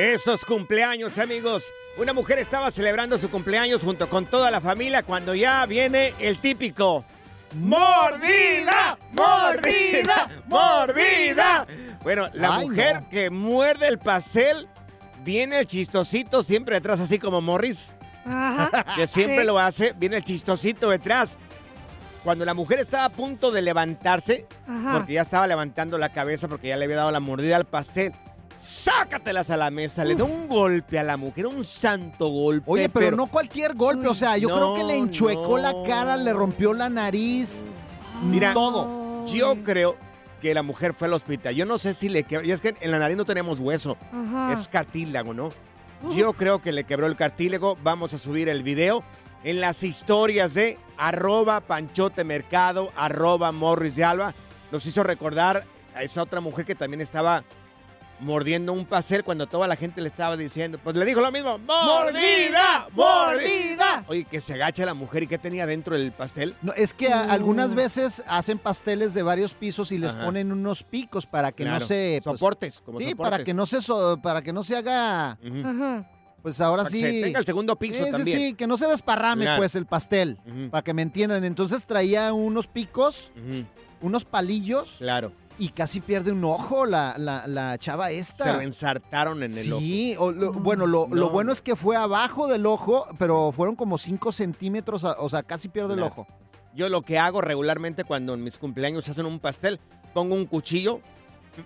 Esos cumpleaños, amigos. Una mujer estaba celebrando su cumpleaños junto con toda la familia cuando ya viene el típico. ¡Mordida! ¡Mordida! ¡Mordida! Bueno, la Ay, mujer no. que muerde el pastel, viene el chistosito siempre detrás, así como Morris, Ajá. que siempre Sí. lo hace, viene el chistosito detrás. Cuando la mujer estaba a punto de levantarse, Ajá. porque ya estaba levantando la cabeza porque ya le había dado la mordida al pastel, sácatelas a la mesa, le da un golpe a la mujer, un santo golpe. Oye, pero, no cualquier golpe, o sea, yo No, creo que le enchuecó la cara, le rompió la nariz, Mira, todo. Yo creo que la mujer fue al hospital. Yo no sé si le quebró. Y es que en la nariz no tenemos hueso. Ajá. Es cartílago, ¿no? Yo creo que le quebró el cartílago. Vamos a subir el video en las historias de arroba panchote mercado, arroba morris de alba. Nos hizo recordar a esa otra mujer que también estaba mordiendo un pastel cuando toda la gente le estaba diciendo. Pues le dijo lo mismo. ¡Mordida! ¡Mordida! Oye, que se agacha la mujer y que tenía dentro del pastel. No, es que a- algunas veces hacen pasteles de varios pisos y les Ajá. ponen unos picos para que no se pues, soportes, como sí, soportes. para que no se so- para que no se haga. Ajá. pues ahora Para que sí se tenga el segundo piso Sí, también. sí, que no se desparrame Claro. pues el pastel, para que me entiendan. Entonces traía unos picos, unos palillos Claro. Y casi pierde un ojo la, la, la chava Se esta. reensartaron en el ojo. Sí, lo- bueno, lo, lo No. bueno es que fue abajo del ojo, pero fueron como 5 centímetros, o sea, casi pierde el ojo. Yo lo que hago regularmente cuando en mis cumpleaños hacen un pastel, pongo un cuchillo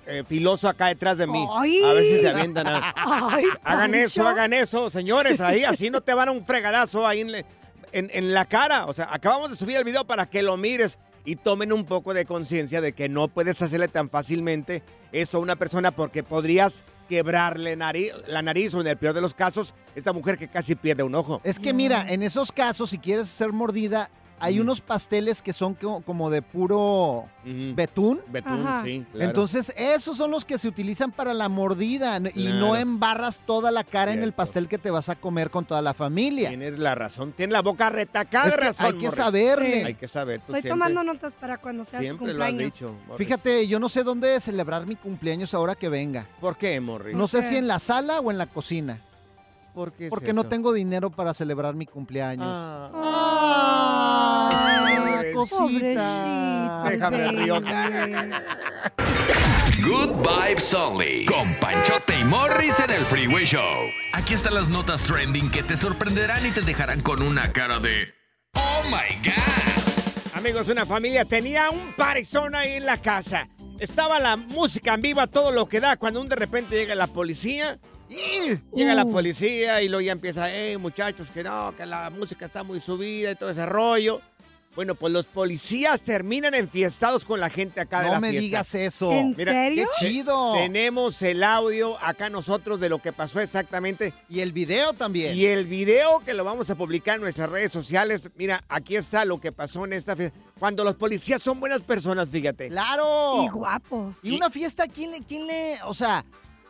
eh, filoso acá detrás de mí. Ay. A ver si se avientan. a- Ay, Hagan Pancho. eso, hagan eso, señores. Ahí así no te van a un fregadazo ahí en- en la cara. O sea, acabamos de subir el video para que lo mires y tomen un poco de conciencia de que no puedes hacerle tan fácilmente eso a una persona porque podrías quebrarle la nariz o en el peor de los casos, esta mujer que casi pierde un ojo. Es que mira, en esos casos, si quieres ser mordida, hay unos pasteles que son co- como de puro betún. Betún, Ajá. sí. claro. Entonces, esos son los que se utilizan para la mordida y no embarras toda la cara en el pastel que te vas a comer con toda la familia. Tienes la razón, tienes la boca retacada Es de que razón. hay que Morris. saberle. Hay que saber. tú Estoy siempre- tomando notas para cuando sea su Siempre lo has cumpleaños. dicho. Morris. Fíjate, yo no sé dónde celebrar mi cumpleaños ahora que venga. ¿Por qué, Morris? No sé si en la sala o en la cocina. ¿Por qué es Porque no tengo dinero para celebrar mi cumpleaños. Ah. Pobrecito, Déjame río. Good vibes only. Con Panchote y Morris en el Freeway Show. Aquí están las notas trending que te sorprenderán y te dejarán con una cara de. ¡Oh my God! Amigos, una familia tenía un parizón ahí en la casa. Estaba la música en vivo a todo lo que da cuando un de repente llega la policía. ¡y! Llega la Uh. policía y luego ya empieza, eh, muchachos, que no, que la música está muy subida y todo ese rollo. Bueno, pues los policías terminan enfiestados con la gente acá de No la me fiesta. digas eso. ¿En Mira, serio? Qué chido. Tenemos el audio acá nosotros de lo que pasó exactamente. Y el video también. Y el video que lo vamos a publicar en nuestras redes sociales. Mira, aquí está lo que pasó en esta fiesta. Cuando los policías son buenas personas, fíjate. Claro. Y guapos. Y una fiesta, ¿quién le, quién le, o sea,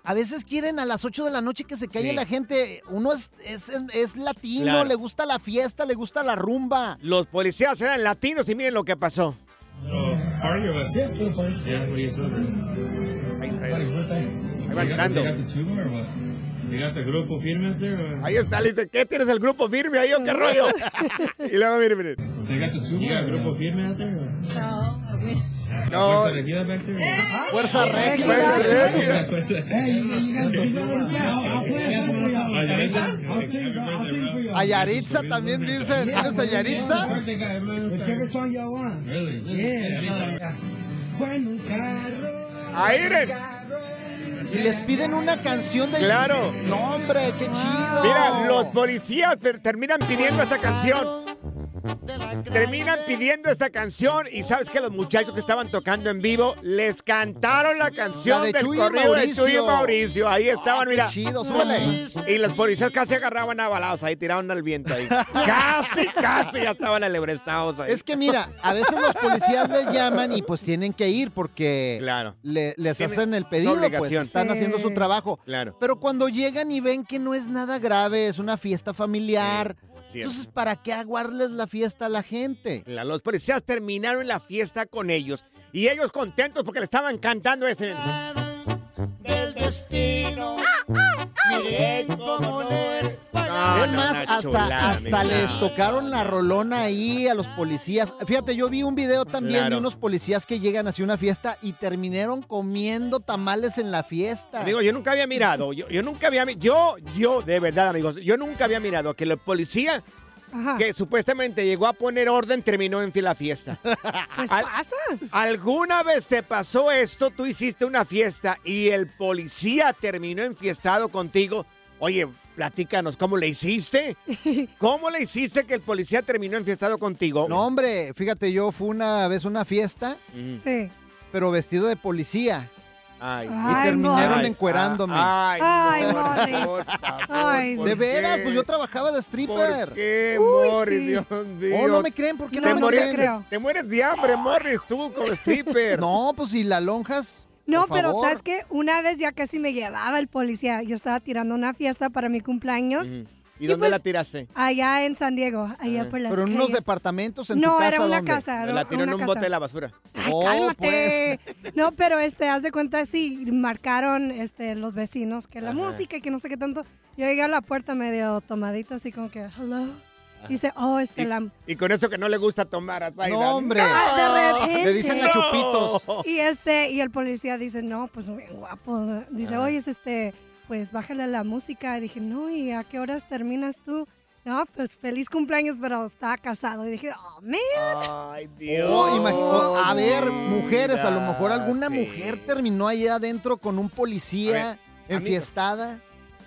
a veces quieren a las 8 de la noche que se calle Sí. la gente. Uno es, es, es latino, Claro. le gusta la fiesta, le gusta la rumba. Los policías eran latinos y miren lo que pasó. Ahí está. Ahí va entrando. Grupo firmes there or? Ahí está, le dice, ¿qué tienes el grupo firme ahí o qué rollo? y luego, miren, miren. Grupo firme there or? No. Fuerza regia. Fuerza regia. A Yaritza también dicen. ¿Tienes a Yaritza? Ahí, miren. Y les piden una canción de. Claro. No, hombre, qué chido. Mira, los policías terminan pidiendo esta canción. Terminan pidiendo esta canción y sabes que los muchachos que estaban tocando en vivo les cantaron la canción La de del Chuy y corrido de Mauricio. Chuy y Mauricio. Ahí estaban, Qué mira. chido, súbele. Y los policías casi agarraban a balados ahí, tiraban al viento ahí. casi, casi ya estaban alebrestados ahí. Es que mira, a veces los policías les llaman y pues tienen que ir porque Claro. le- les hacen el pedido, pues están Sí. haciendo su trabajo. Claro. Pero cuando llegan y ven que no es nada grave, es una fiesta familiar, Sí, entonces ¿para qué aguarles la fiesta a la gente? La- Los policías terminaron la fiesta con ellos y ellos contentos porque le estaban cantando ese. Hasta, les tocaron la rolona ahí a los policías. Fíjate, yo vi un video también Claro. de unos policías que llegan hacia una fiesta y terminaron comiendo tamales en la fiesta. Digo, yo nunca había mirado, yo, yo nunca había, yo, yo, de verdad, amigos, yo nunca había mirado que el policía Ajá. que supuestamente llegó a poner orden terminó en la fiesta. Pues Al- pasa. ¿Alguna vez te pasó esto? Tú hiciste una fiesta y el policía terminó enfiestado contigo. Oye, platícanos, ¿cómo le hiciste? ¿Cómo le hiciste que el policía terminó enfiestado contigo? No, hombre, fíjate, yo fui una vez a una fiesta, Mm. Sí. pero vestido de policía. Ay, Y Ay, terminaron Morris. encuerándome. Ay, Ay, Morris, Morris. por favor, Ay, ¿por de veras, pues yo trabajaba de stripper. ¿Por qué, Uy, Morris? sí. Dios mío. Oh, no me creen, ¿por qué No, no, te, me no te mueres, creen? creo. te mueres de hambre, Morris, tú como stripper. No, pues si la lonjas. No, por pero favor. ¿sabes qué? Una vez ya casi me llevaba el policía. Yo estaba tirando una fiesta para mi cumpleaños. ¿Y Y dónde pues- la tiraste? allá en San Diego, allá por las Pero en unos departamentos en no, tu casa. era una ¿dónde? casa. era la tiró en un casa. bote de la basura. Ay, Oh, cálmate. No, pero este, haz de cuenta, sí, marcaron este, los vecinos que la música y que no sé qué tanto. Yo llegué a la puerta medio tomadita, así como que, hello. Dice, oh, este, la... Y con eso que no le gusta tomar a Zayda. No, hombre. Ah, de repente. Le dicen a chupitos. Y este, y el policía dice, no, pues bien guapo. Dice, oye, es este, pues bájale la música. Y dije, no, ¿y a qué horas terminas tú? No, pues feliz cumpleaños, pero estaba casado. Y dije, oh, man. Ay, Dios. Oh, imagi- oh, a ver, mujeres, a lo mejor alguna sí. mujer terminó ahí adentro con un policía enfiestada.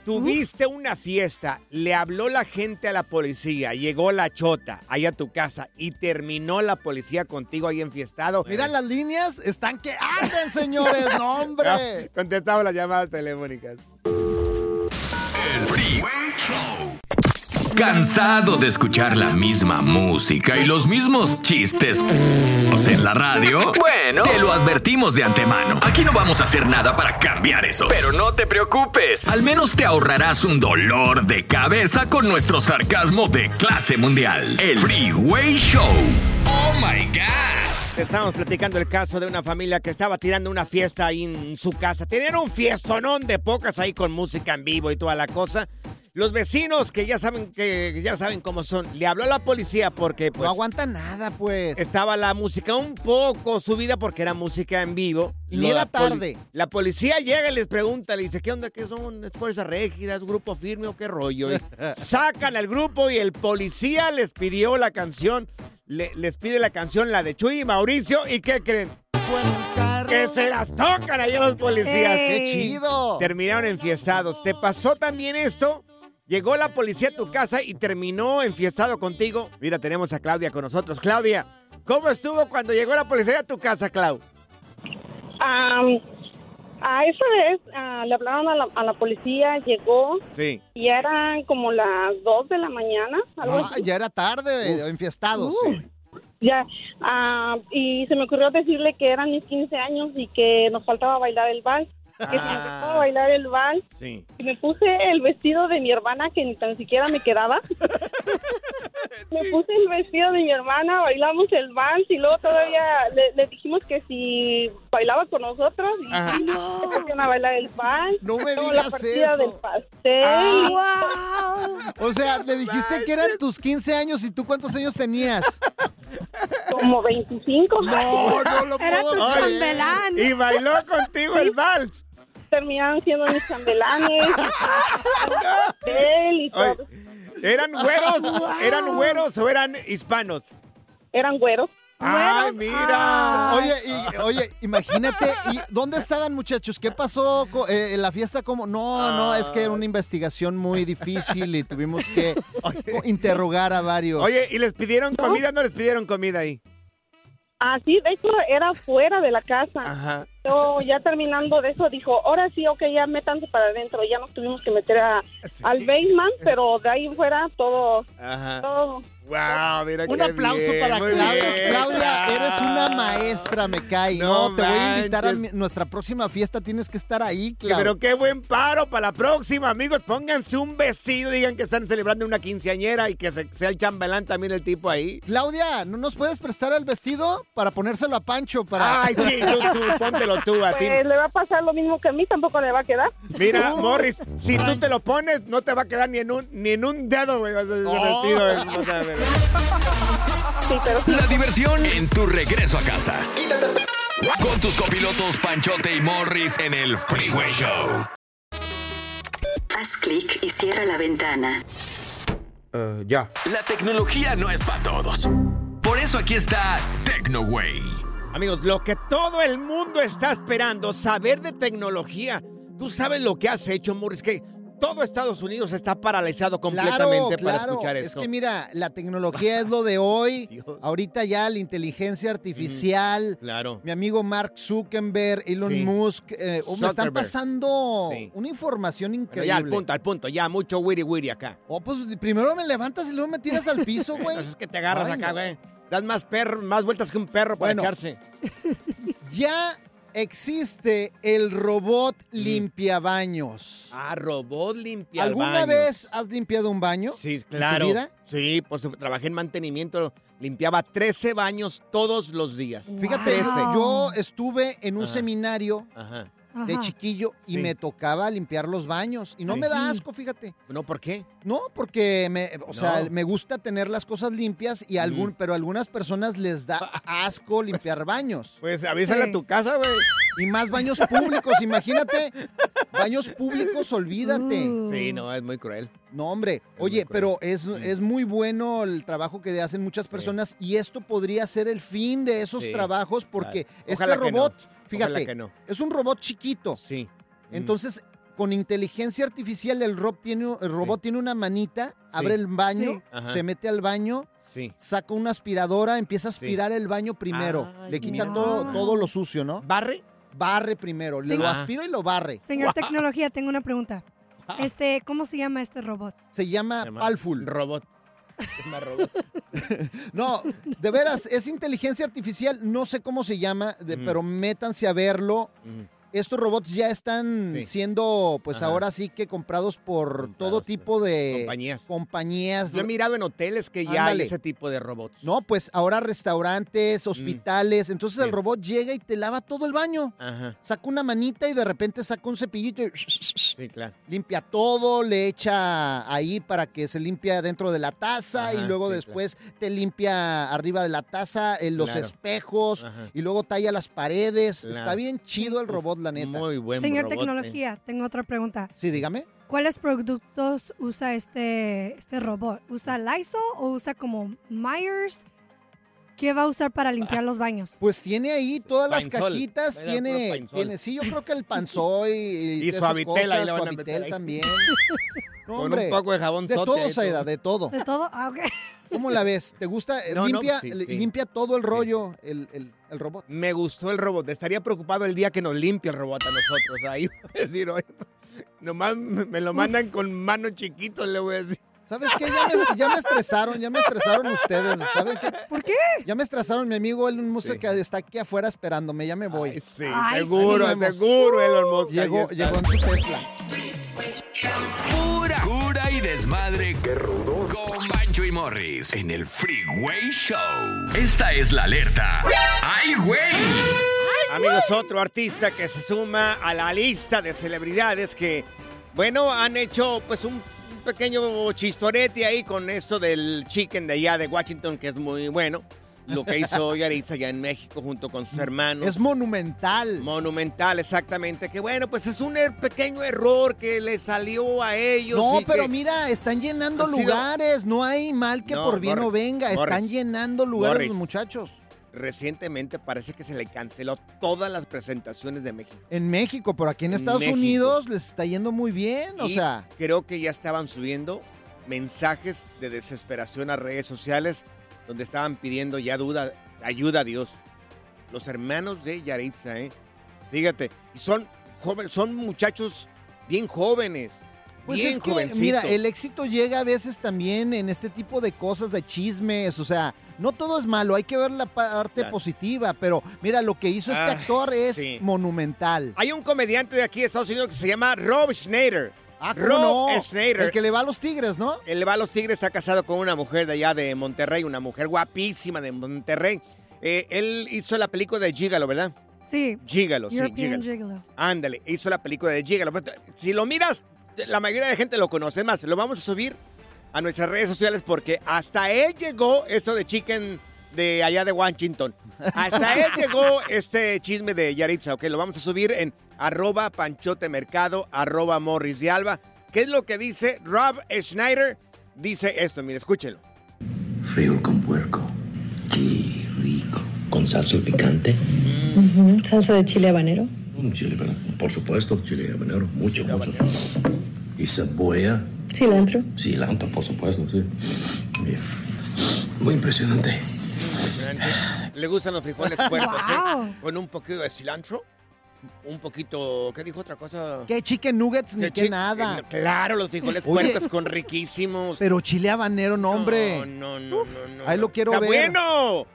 Tuviste una fiesta, le habló la gente a la policía, llegó la chota ahí a tu casa y terminó la policía contigo ahí enfiestado. Mira, las líneas están que arden, señores. No, hombre. Contestamos las llamadas telefónicas. El Freeway Show. ¿Cansado de escuchar la misma música y los mismos chistes en la radio? Bueno, te lo advertimos de antemano. Aquí no vamos a hacer nada para cambiar eso. Pero no te preocupes. Al menos te ahorrarás un dolor de cabeza con nuestro sarcasmo de clase mundial. El Freeway Show. Oh my God. Te Estábamos platicando el caso de una familia que estaba tirando una fiesta ahí en su casa. Tenían un fiestonón de pocas ahí con música en vivo y toda la cosa. Los vecinos que ya saben que ya saben cómo son, le habló a la policía porque pues no aguanta nada, pues. estaba la música un poco subida porque era música en vivo. Y Lo- era la tarde. La policía llega y les pregunta, le dice, ¿qué onda? ¿Qué son? ¿Es fuerza rígida? ¿Es grupo firme o qué rollo? Y sacan al grupo y el policía les pidió la canción, le- les pide la canción, la de Chuy y Mauricio, ¿y qué creen? Que se las tocan ahí a los policías. ¡Qué chido! Terminaron enfiestados. ¿Te pasó también esto? Llegó la policía a tu casa y terminó enfiestado contigo. Mira, tenemos a Claudia con nosotros. Claudia, ¿cómo estuvo cuando llegó la policía a tu casa, Clau? Am, a esa vez ah, le hablaron a la, a la policía, llegó Sí. y eran como las 2 de la mañana, algo Ah, así. ya era tarde, enfiestados. Ya, ah, y se me ocurrió decirle que eran mis 15 años y que nos faltaba bailar el vals. Que si nos faltaba bailar el vals, Sí. y me puse el vestido de mi hermana que ni tan siquiera me quedaba. me puse el vestido de mi hermana, bailamos el vals y luego todavía le, le dijimos que si bailaba con nosotros y Ajá. se pusieron a bailar el vals. No me Luego la digas partida eso. del pastel. ¡Wow! O sea, le dijiste que eran tus 15 años y tú cuántos años tenías. Como 25. No, no lo Era tu puedo chambelán. Y bailó contigo el vals. Terminaron siendo mis chambelanes. Él y todo. ¿Eran güeros? ¿Eran güeros o eran hispanos? Eran güeros. ¡Ay, Güeros, mira! ay. Oye, y- oye, imagínate, ¿y ¿dónde estaban muchachos? ¿Qué pasó eh, la fiesta? ¿Cómo? No, no, es que era una investigación muy difícil y tuvimos que interrogar a varios. Oye, ¿y les pidieron comida? ¿No les pidieron comida ahí? Ah, sí, de hecho era fuera de la casa. Ajá. Yo ya terminando de eso dijo, ahora sí, ok, ya métanse para adentro. Ya nos tuvimos que meter a, Sí. al basement, pero de ahí fuera todo, Ajá. todo. Wow, mira Un qué aplauso bien, para Claudia. bien, Claudia, Clau. eres una maestra, me cae. No No, te voy a invitar a mi- nuestra próxima fiesta. Tienes que estar ahí, Claudia. Pero qué buen paro para la próxima, amigos. Pónganse un vestido, digan que están celebrando una quinceañera y que se- sea el chambelán también el tipo ahí. Claudia, ¿no nos puedes prestar el vestido para ponérselo a Pancho? Para... Ay, sí, tú, tú, póntelo tú a ti. Pues le va a pasar lo mismo que a mí, tampoco le va a quedar. Mira, Morris, si tú te lo pones, no te va a quedar ni en un, ni en un dedo, güey, vas a ese Oh. vestido. eh, no sabes. Sí, pero sí. La diversión en tu regreso a casa. Con tus copilotos Panchote y Morris en el Freeway Show. Haz clic y cierra la ventana. ya. La tecnología no es para todos. Por eso aquí está TecnoWay. Amigos, lo que todo el mundo está esperando, saber de tecnología. Tú sabes lo que has hecho, Morris, que todo Estados Unidos está paralizado completamente para escuchar Es esto. que mira, la tecnología es lo de hoy. Dios. Ahorita ya la inteligencia artificial. Claro. Mi amigo Mark Zuckerberg, Elon Sí. Musk, eh, oh, me están pasando Sí. una información Bueno, increíble. ya al punto, al punto, ya mucho wiri wiri acá. Oh, pues primero me levantas y luego me tiras al piso, güey. Entonces es que te agarras Ay, acá, no. güey. Das más perro, más vueltas que un perro para Bueno. echarse. Ya existe el robot limpiabaños. Ah, robot limpia el ¿Alguna vez has limpiado un baño? Sí, tu claro. vida? Sí, pues trabajé en mantenimiento, limpiaba 13 baños todos los días. Fíjate, Wow. yo estuve en un Ajá. seminario Ajá. De chiquillo y Sí. me tocaba limpiar los baños. Y no Sí. me da asco, fíjate. No, ¿por qué? No, porque me, o sea, me gusta tener las cosas limpias y algún, Mm. pero a algunas personas les da asco limpiar baños. Pues avísale Sí. a tu casa, güey. Y más baños públicos, imagínate. Baños públicos, olvídate. Uh. Sí, no, es muy cruel. No, hombre. Oye, pero es, Mm. es muy bueno el trabajo que hacen muchas personas y esto podría ser el fin de esos Sí, trabajos porque claro. este no. Fíjate, que no. es un robot chiquito. Sí. Mm. Entonces, con inteligencia artificial, el, rob tiene, el robot Sí. tiene una manita, Sí. abre el baño, Sí. Se mete al baño, Sí. saca una aspiradora, empieza a aspirar el baño primero. Ay, Le quita mira. todo, todo lo sucio, ¿no? ¿Barre? Barre primero, le Sí. lo Ah. aspira y lo barre. Señor Tecnología, tengo una pregunta. Este, ¿cómo se llama este robot? Se llama Se llama Palful. Robot. Es más robot. No, de veras, es inteligencia artificial, no sé cómo se llama, de- pero métanse a verlo. Estos robots ya están Sí. siendo, pues Ajá. ahora sí que comprados por Comprados todo tipo de compañías. compañías. Yo he mirado en hoteles que ya Ándale. hay ese tipo de robots. No, pues ahora restaurantes, hospitales. Entonces Mm. Sí. el robot llega y te lava todo el baño. Ajá. Saca una manita y de repente saca un cepillito y Sí, claro. limpia todo, le echa ahí para que se limpie dentro de la taza y luego sí, después te limpia arriba de la taza, en los Claro. espejos y luego talla las paredes. Está bien chido el robot, la neta. Muy buen Señor robot, ¿eh? Tecnología, tengo otra pregunta. Sí, dígame. ¿Cuáles productos usa este, este robot? ¿Usa Lysol o usa como Myers? ¿Qué va a usar para limpiar los baños? Pues tiene ahí todas las cajitas, tiene, tiene, sí, yo creo que el panzoy y, Y Suavitel, ahí le van a Suavitel meter ahí. también. No, Con hombre, un poco de jabón de sote todo, Saida, de todo. ¿De todo? Ah, ok. ¿Cómo la ves? ¿Te gusta? No, no, limpia, sí, li- sí. limpia todo el Sí. rollo, el, el- el robot. Me gustó el robot. Estaría preocupado el día que nos limpie el robot a nosotros. Ahí voy a decir, oye, nomás me me lo mandan con manos chiquitos, le voy a decir. ¿Sabes qué? Ya me, ya me estresaron, ya me estresaron ustedes. ¿Saben qué? ¿Por qué? Ya me estresaron mi amigo Elon Musk Sí. que está aquí afuera esperándome, ya me voy. Ay, sí, Ay, seguro, sí, seguro, Elon Musk. llegó, llegó en su Tesla. Pura cura y desmadre. ¡Qué rudos! Morris en el Freeway Show. Esta es la alerta. ¡Ay, güey! Amigos, otro artista que se suma a la lista de celebridades que, bueno, han hecho pues un un pequeño chistorete ahí con esto del chicken de allá de Washington, que es muy bueno. Lo que hizo Yaritza allá en México junto con sus hermanos. Es monumental. Monumental, exactamente. Que bueno, pues es un er- pequeño error que le salió a ellos. No, pero mira, están llenando sido- lugares. No hay mal que No, por bien o Morris, venga. Están llenando lugares Morris. los muchachos. recientemente parece que se le canceló todas las presentaciones de México. En México, pero aquí en Estados México. Unidos les está yendo muy bien. O sea, creo que ya estaban subiendo mensajes de desesperación a redes sociales donde estaban pidiendo ya duda, ayuda a Dios. Los hermanos de Yaritza, ¿eh? Fíjate, y son jóvenes, son muchachos bien jóvenes. Pues bien es que, mira, el éxito llega a veces también en este tipo de cosas, de chismes, o sea, no todo es malo, hay que ver la parte Claro. positiva, pero mira, lo que hizo este Ah, actor es sí. monumental. Hay un comediante de aquí de Estados Unidos que se llama Rob Schneider. Ah, ¿cómo Rob no? Schneider. El que le va a los tigres, ¿no? Él va a los Tigres, está casado con una mujer de allá de Monterrey, una mujer guapísima de Monterrey. Eh, él hizo la película de Gigalo, ¿verdad? Sí. Gigalo, sí, Gigalo. Ándale, hizo la película de Gigalo. Pero, Si lo miras, la mayoría de gente lo conoce. Es más, lo vamos a subir a nuestras redes sociales porque hasta él llegó eso de Chicken de allá de Washington. Hasta él llegó este chisme de Yaritza, ¿ok? Lo vamos a subir en arroba panchotemercado, arroba morris de alba. ¿Qué es lo que dice Rob Schneider? Dice esto, mire, escúchelo. Frijol con puerco. Qué rico. Con salsa picante. Salsa de chile habanero. Un chile, ¿verdad? Por supuesto, chile habanero. Mucho, mucho. Y cebolla. Cilantro. Cilantro, por supuesto, sí. Bien. Muy impresionante. Le gustan los frijoles puercos, Wow. ¿eh? Con un poquito de cilantro. Un poquito, ¿qué dijo otra cosa? Que chicken nuggets ni que nada. eh, Claro, los frijoles Oye. puercos con riquísimos. Pero chile habanero, no, hombre. No, no, no, no, no. ahí lo quiero ¡Está ver. bueno!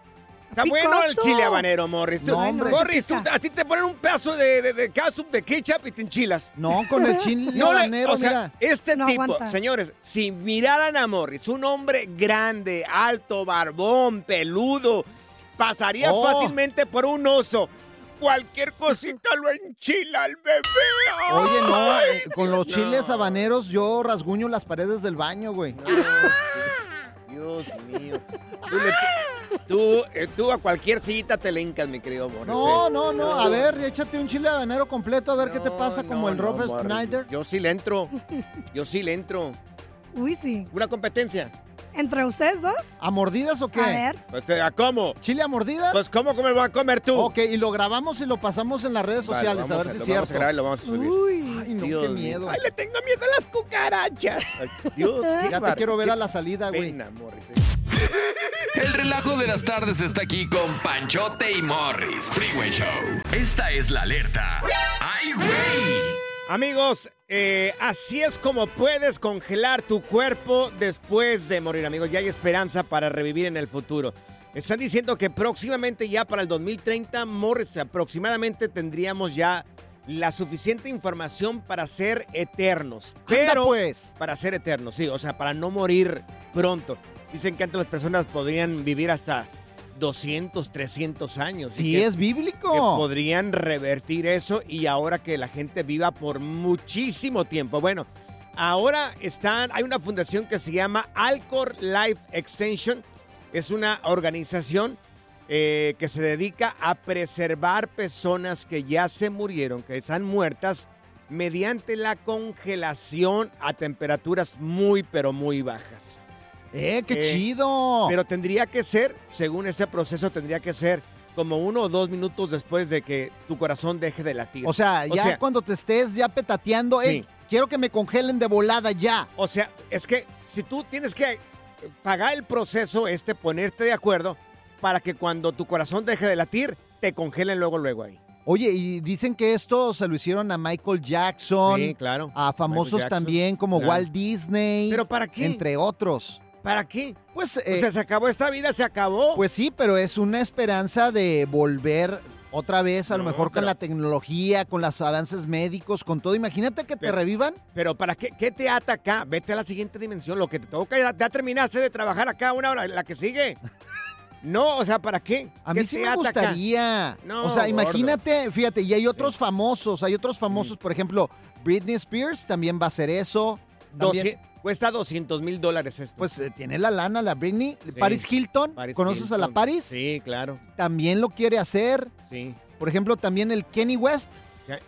Está bueno el chile habanero, Morris. No, hombre. Morris, tú- a ti te ponen un pedazo de, de, de ketchup, de ketchup y te enchilas. No, con el chile No le- habanero, o sea, mira. este No tipo, aguanta. señores, si miraran a Morris, un hombre grande, alto, barbón, peludo, pasaría Oh. fácilmente por un oso. Cualquier cosita lo enchila al bebé. Oye, no, eh, con los no. chiles habaneros yo rasguño las paredes del baño, güey. Dios mío. Tú, le- tú, eh, tú a cualquier sillita te le hincas, mi querido Morris. No, ¿eh? no, no. A ver, échate un chile habanero completo a ver qué te No, pasa como no, el no, Robert Morris. Snyder. Yo sí le entro. Yo sí le entro. Uy, sí. ¿Una competencia? ¿Entre ustedes dos? ¿A mordidas o qué? A ver. Pues, ¿A cómo? ¿Chile a mordidas? Pues, ¿cómo me lo vas a comer tú? ok, y lo grabamos y lo pasamos en las redes Vale, sociales, a ver si es cierto. Vamos a grabar y lo vamos a subir. Uy. Ay, no, Dios qué mío. miedo. Ay, le tengo miedo a las cucarachas. Ay, Dios, Ya te quiero ver a la salida, güey. eh. El relajo de las tardes está aquí con Panchote y Morris. Freeway Show. Esta es la alerta. ¡Ay, güey! Amigos, eh, así es como puedes congelar tu cuerpo después de morir, amigos. Ya hay esperanza para revivir en el futuro. Están diciendo que próximamente ya para el 2030, Morris, aproximadamente tendríamos ya la suficiente información para ser eternos. Anda, Pero pues. para ser eternos, sí, o sea, para no morir pronto. Dicen que antes las personas podrían vivir hasta 200, 300 años. y Sí, que- es que bíblico. podrían revertir eso y ahora que la gente viva por muchísimo tiempo. Bueno, ahora están, hay una fundación que se llama Alcor Life Extension. Es una organización eh, que se dedica a preservar personas que ya se murieron, que están muertas, mediante la congelación a temperaturas muy, pero muy bajas. Eh, qué Eh, chido. Pero tendría que ser, según este proceso, tendría que ser como uno o dos minutos después de que tu corazón deje de latir. o sea, ya sea, cuando te estés ya petateando, Sí. eh, quiero que me congelen de volada ya. O sea, es que si tú tienes que pagar el proceso este, ponerte de acuerdo para que cuando tu corazón deje de latir, te congelen luego, luego ahí. Oye, y dicen que esto se lo hicieron a Michael Jackson, Sí, claro. a famosos Jackson, también como claro. Walt Disney, ¿Pero para qué? entre otros. ¿Para qué? Pues, o eh, sea, se acabó esta vida, se acabó. pues sí, pero es una esperanza de volver otra vez, a lo mejor con la tecnología, con los avances médicos, con todo. Imagínate que te revivan. Pero ¿para qué, qué te ata acá? Vete a la siguiente dimensión. Lo que te toca, ya, ya terminaste de trabajar acá una hora, la que sigue. No, o sea, ¿para qué? A ¿Qué mí sí me gustaría. No, o sea, gordo. imagínate, fíjate, y hay otros famosos, hay otros famosos, por ejemplo, Britney Spears también va a hacer eso. Doci- cuesta 200 mil dólares esto. pues eh, tiene la lana la Britney. Paris Hilton, Paris ¿conoces a la. Paris? Sí, claro. También lo quiere hacer. Sí. Por ejemplo, también el Kenny West.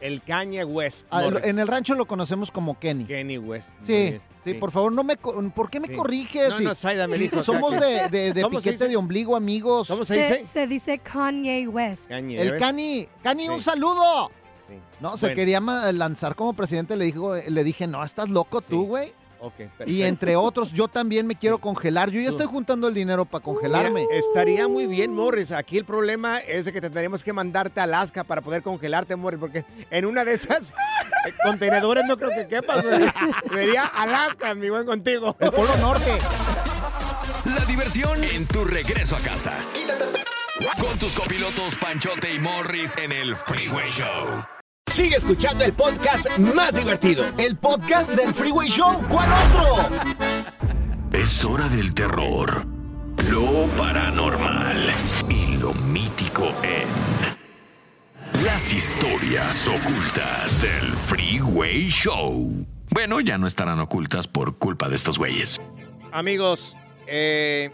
El Kanye West. Ah, en el rancho lo conocemos como Kenny. Kenny West. Sí. Sí, Sí. por favor, no me, co- ¿por qué me Sí. corriges? No, Sí, no, me sí, dijo somos de, de- de ¿Cómo se piquete dice? de ombligo, amigos. ¿Cómo se dice? se dice Kanye West. El. Cani, Cani, un saludo. Sí. No, se quería lanzar como presidente, le, dijo, le dije, no, estás loco Sí. tú, güey. Ok, Y entre otros, yo también me quiero congelar. Yo ya estoy juntando el dinero para congelarme. Mira, estaría muy bien, Morris. Aquí el problema es de que tendríamos que mandarte a Alaska para poder congelarte, Morris, porque en una de esas eh, contenedores no creo que quepas. güey. Sería Alaska, mi buen contigo. El Polo Norte. La diversión en tu regreso a casa. Con tus copilotos Panchote y Morris en el Freeway Show. Sigue escuchando el podcast más divertido. El podcast del Freeway Show. ¿Cuál otro? Es hora del terror, lo paranormal y lo mítico en las historias ocultas del Freeway Show. Bueno, ya no estarán ocultas por culpa de estos güeyes. Amigos, eh,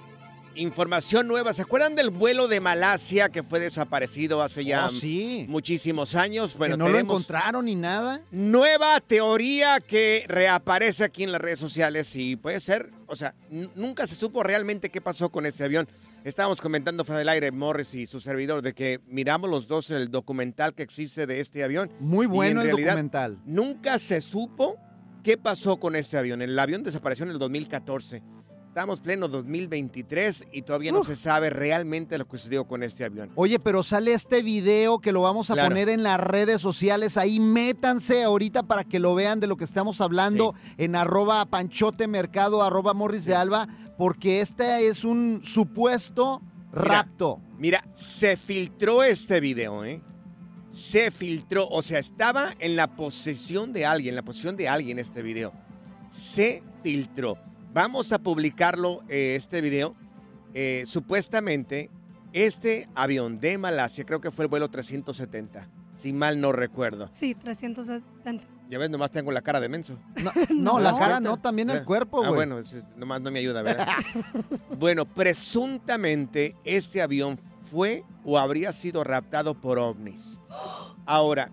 información nueva. ¿Se acuerdan del vuelo de Malasia que fue desaparecido hace ya Oh, sí. muchísimos años? Bueno, que no lo encontraron ni nada. nueva teoría que reaparece aquí en las redes sociales y puede ser, o sea, nunca se supo realmente qué pasó con ese avión. Estábamos comentando fuera del aire, Morris y su servidor, de que miramos los dos el documental que existe de este avión. Muy Y bueno en el realidad, documental. Nunca se supo qué pasó con este avión. El avión desapareció en el 2014. Estamos pleno 2023 y todavía no Uf. se sabe realmente lo que sucedió con este avión. Oye, pero sale este video que lo vamos a Claro. poner en las redes sociales. Ahí métanse ahorita para que lo vean de lo que estamos hablando en arroba panchote mercado, arroba morris de alba, porque este es un supuesto rapto. Mira, se filtró este video, ¿eh? Se filtró, o sea, estaba en la posesión de alguien, en la posesión de alguien este video. Se filtró. Vamos a publicarlo, eh, este video. Eh, supuestamente, este avión de Malasia, creo que fue el vuelo 370, si mal no recuerdo. Sí, 370. Ya ves, nomás tengo la cara de menso. No, no, la No. cara no, también el Ah, cuerpo, Ah, güey. bueno, es- es- nomás no me ayuda, ¿verdad? bueno, presuntamente este avión fue o habría sido raptado por ovnis. Ahora,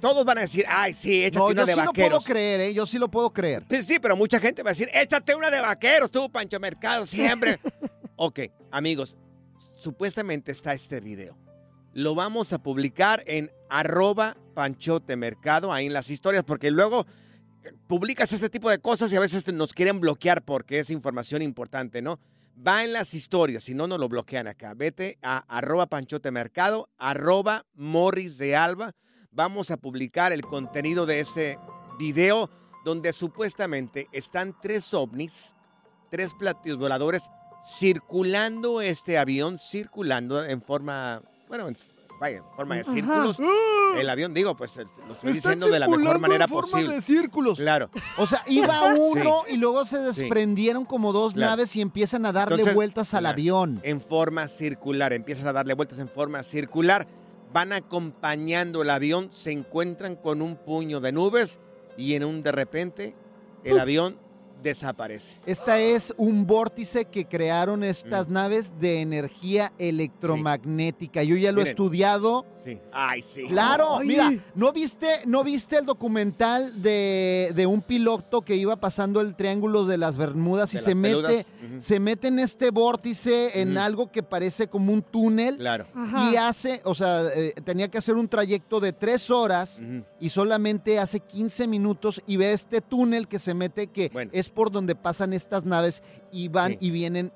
todos van a decir, ay, sí, échate no, una yo de sí lo vaqueros. puedo creer, ¿eh? Yo sí lo puedo creer. Pues sí, pero mucha gente va a decir, échate una de vaqueros, tú, Pancho Mercado, siempre. ok, amigos, supuestamente está este video. Lo vamos a publicar en arroba panchotemercado, ahí en las historias, porque luego eh, publicas este tipo de cosas y a veces nos quieren bloquear porque es información importante, ¿no? Va en las historias, si no, no lo bloquean acá. Vete a arroba panchotemercado, arroba morris de alba. Vamos a publicar el contenido de este video donde supuestamente están tres ovnis, tres platillos voladores circulando este avión, circulando en forma, bueno, en, vaya, en forma de Ajá. círculos. El avión, digo, pues lo estoy diciendo de la mejor manera posible. círculos. Claro. O sea, iba uno y luego se desprendieron como dos Claro. naves y empiezan a darle Entonces, vueltas al avión. En forma circular, empiezan a darle vueltas en forma circular, van acompañando el avión, se encuentran con un puño de nubes y en un de repente el avión desaparece. Esta es un vórtice que crearon estas Mm. naves de energía electromagnética. Yo ya lo he estudiado. Sí. Ay, sí. Claro, Ay. mira, ¿no viste, ¿no viste el documental de, de un piloto que iba pasando el triángulo de las Bermudas y se mete, se mete en este vórtice, en algo que parece como un túnel? Claro. Ajá. Y hace, o sea, eh, tenía que hacer un trayecto de tres horas y solamente hace 15 minutos y ve este túnel que se mete que Bueno. es por donde pasan estas naves y van Sí. y vienen.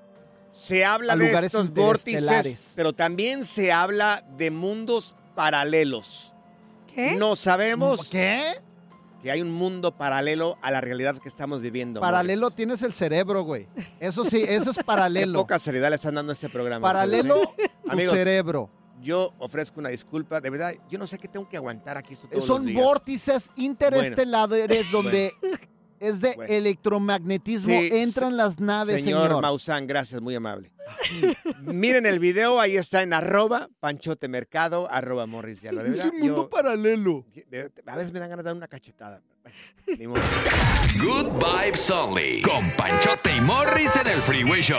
Se habla A de lugares estos vórtices, interestelares. pero también se habla de mundos paralelos. ¿Qué? No sabemos ¿Qué? que hay un mundo paralelo a la realidad que estamos viviendo. Paralelo Morris. tienes el cerebro, güey. Eso sí, eso es Qué paralelo. poca seriedad le están dando a este programa. Paralelo ¿sí? tu Amigos, cerebro. Yo ofrezco una disculpa, de verdad, yo no sé qué tengo que aguantar aquí esto todos Son los días. vórtices interestelares donde es de Bueno. electromagnetismo. Sí, Entran las naves, señor, señor. Maussan, gracias, muy amable. Miren el video, ahí está en arroba panchote mercado, arroba morris de Alba. De verdad, yo- paralelo. de- a veces me dan ganas de dar una cachetada. Good Vibes Only. Con Panchote y Morris en el Freeway Show.